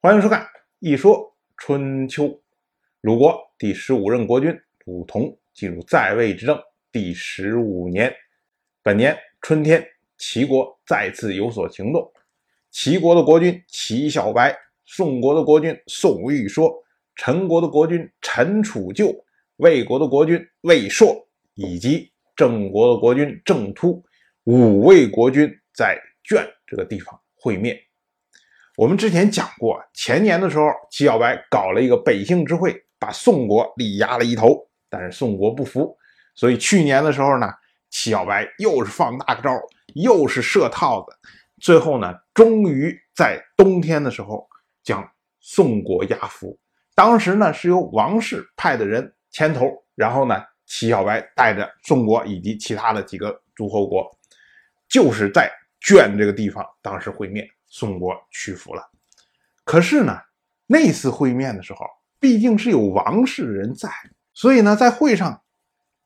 欢迎收看《一说春秋》。鲁国第十五任国君鲁同进入在位执政第十五年，本年春天，齐国再次有所行动。齐国的国君齐小白、宋国的国君宋玉说、陈国的国君陈楚旧、魏国的国君魏硕以及郑国的国君郑突五位国君在卷这个地方会面。我们之前讲过，前年的时候，齐小白搞了一个北杏之会，把宋国力压了一头，但是宋国不服，所以去年的时候呢，齐小白又是放大招，又是设套子，最后呢，终于在冬天的时候将宋国压服。当时呢，是由王室派的人牵头，然后呢，齐小白带着宋国以及其他的几个诸侯国，就是在卷这个地方当时会面。宋国屈服了，可是呢，那次会面的时候，毕竟是有王室人在，所以呢，在会上，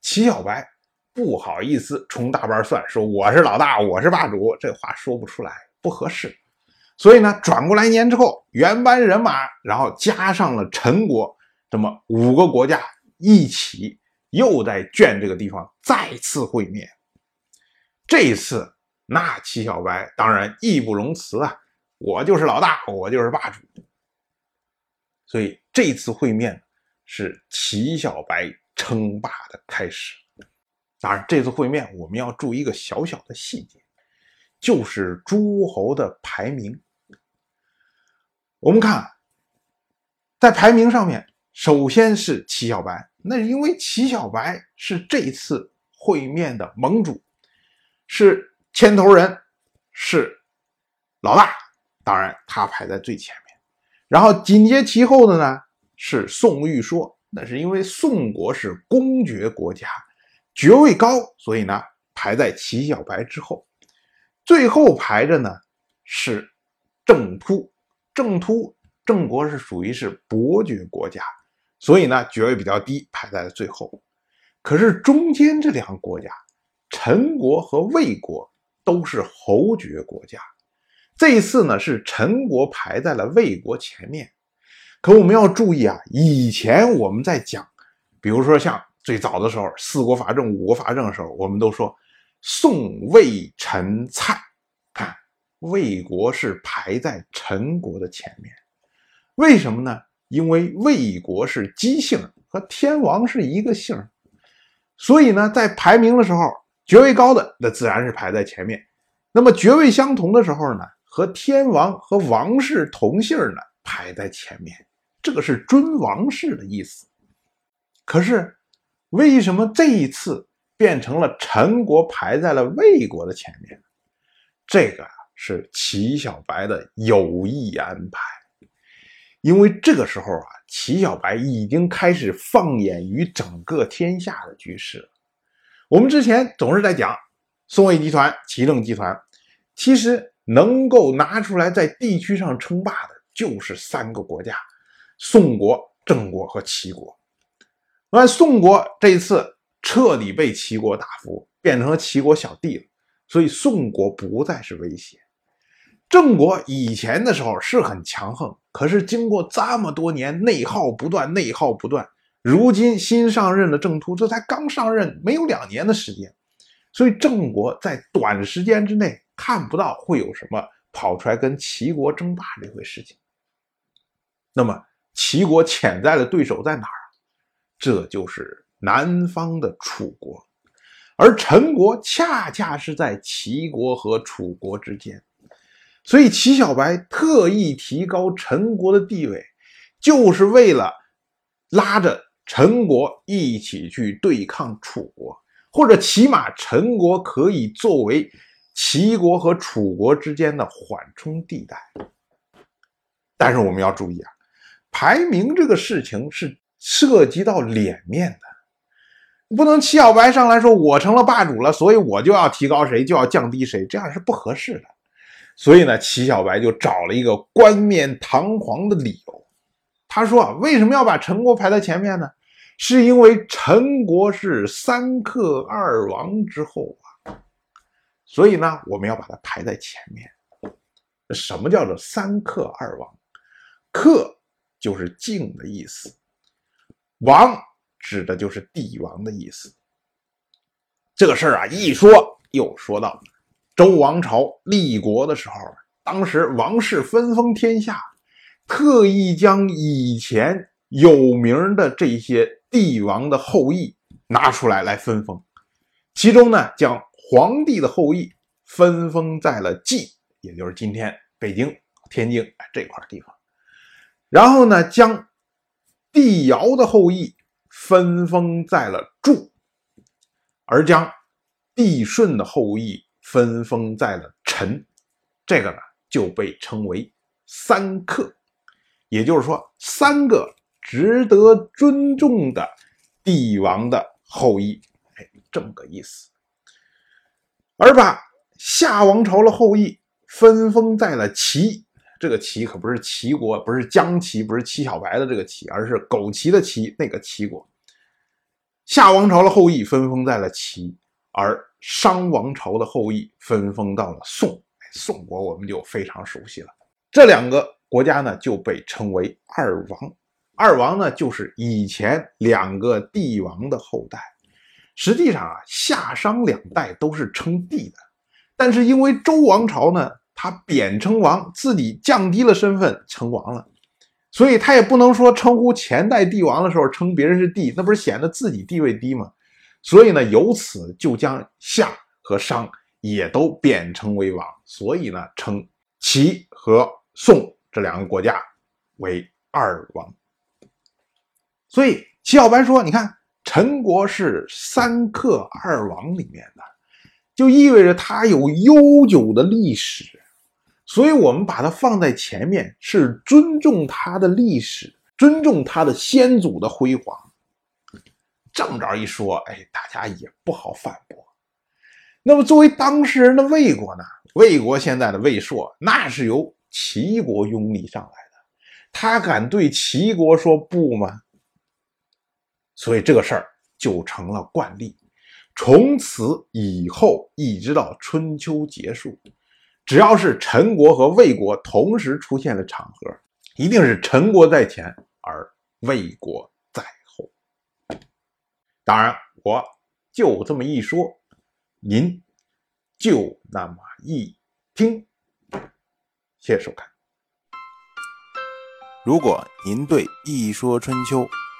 齐小白不好意思充大半算，说我是老大，我是霸主，这话说不出来，不合适。所以呢，转过来年之后，原班人马，然后加上了陈国，这么五个国家一起，又在卷这个地方再次会面。这一次。那齐小白当然义不容辞啊！我就是老大，我就是霸主。所以这次会面是齐小白称霸的开始。当然，这次会面我们要注意一个小小的细节，就是诸侯的排名。我们看，在排名上面，首先是齐小白，那是因为齐小白是这次会面的盟主，是。牵头人是老大，当然他排在最前面。然后紧接其后的呢是宋玉说，那是因为宋国是公爵国家，爵位高，所以呢排在齐小白之后。最后排着呢是郑突，郑突郑国是属于是伯爵国家，所以呢爵位比较低，排在了最后。可是中间这两个国家，陈国和魏国。都是侯爵国家，这一次呢是陈国排在了魏国前面。可我们要注意啊，以前我们在讲，比如说像最早的时候，四国伐郑、五国伐郑的时候，我们都说宋魏陈蔡，看魏国是排在陈国的前面。为什么呢？因为魏国是姬姓，和天王是一个姓，所以呢，在排名的时候。爵位高的那自然是排在前面，那么爵位相同的时候呢，和天王和王室同姓呢排在前面，这个是尊王室的意思。可是为什么这一次变成了陈国排在了魏国的前面？这个是齐小白的有意安排，因为这个时候啊，齐小白已经开始放眼于整个天下的局势了。我们之前总是在讲宋魏集团、齐郑集团，其实能够拿出来在地区上称霸的，就是三个国家：宋国、郑国和齐国。那宋国这次彻底被齐国打服，变成了齐国小弟了，所以宋国不再是威胁。郑国以前的时候是很强横，可是经过这么多年内耗不断，内耗不断。如今新上任的郑突，这才刚上任没有两年的时间，所以郑国在短时间之内看不到会有什么跑出来跟齐国争霸这回事情。那么齐国潜在的对手在哪儿？这就是南方的楚国，而陈国恰恰是在齐国和楚国之间，所以齐小白特意提高陈国的地位，就是为了拉着。陈国一起去对抗楚国，或者起码陈国可以作为齐国和楚国之间的缓冲地带。但是我们要注意啊，排名这个事情是涉及到脸面的，不能齐小白上来说我成了霸主了，所以我就要提高谁，就要降低谁，这样是不合适的。所以呢，齐小白就找了一个冠冕堂皇的理由。他说：“啊，为什么要把陈国排在前面呢？是因为陈国是三克二王之后啊，所以呢，我们要把它排在前面。什么叫做三克二王？克就是敬的意思，王指的就是帝王的意思。这个事儿啊，一说又说到周王朝立国的时候，当时王室分封天下，特意将以前有名的这些帝王的后裔拿出来来分封，其中呢，将皇帝的后裔分封在了蓟，也就是今天北京、天津这块地方，然后呢，将帝尧的后裔分封在了祝。而将帝舜的后裔分封在了陈，这个呢就被称为三克，也就是说三个值得尊重的帝王的后裔，哎，这么个意思。而把夏王朝的后裔分封在了齐，这个齐可不是齐国，不是姜齐，不是齐小白的这个齐，而是枸杞的齐，那个齐国。夏王朝的后裔分封在了齐，而商王朝的后裔分封到了宋。宋国我们就非常熟悉了。这两个国家呢，就被称为二王。二王呢，就是以前两个帝王的后代。实际上啊，夏商两代都是称帝的，但是因为周王朝呢，他贬称王，自己降低了身份，称王了。所以他也不能说称呼前代帝王的时候称别人是帝，那不是显得自己地位低吗？所以呢，由此就将夏和商也都贬称为王，所以呢，称齐和宋这两个国家为二王。所以齐小白说：“你看，陈国是三克二王里面的，就意味着它有悠久的历史。”所以，我们把它放在前面，是尊重他的历史，尊重他的先祖的辉煌。这么着一说，哎，大家也不好反驳。那么，作为当事人的魏国呢？魏国现在的魏硕，那是由齐国拥立上来的，他敢对齐国说不吗？所以，这个事儿就成了惯例，从此以后，一直到春秋结束。只要是陈国和魏国同时出现的场合，一定是陈国在前，而魏国在后。当然，我就这么一说，您就那么一听。谢谢收看。如果您对《一说春秋》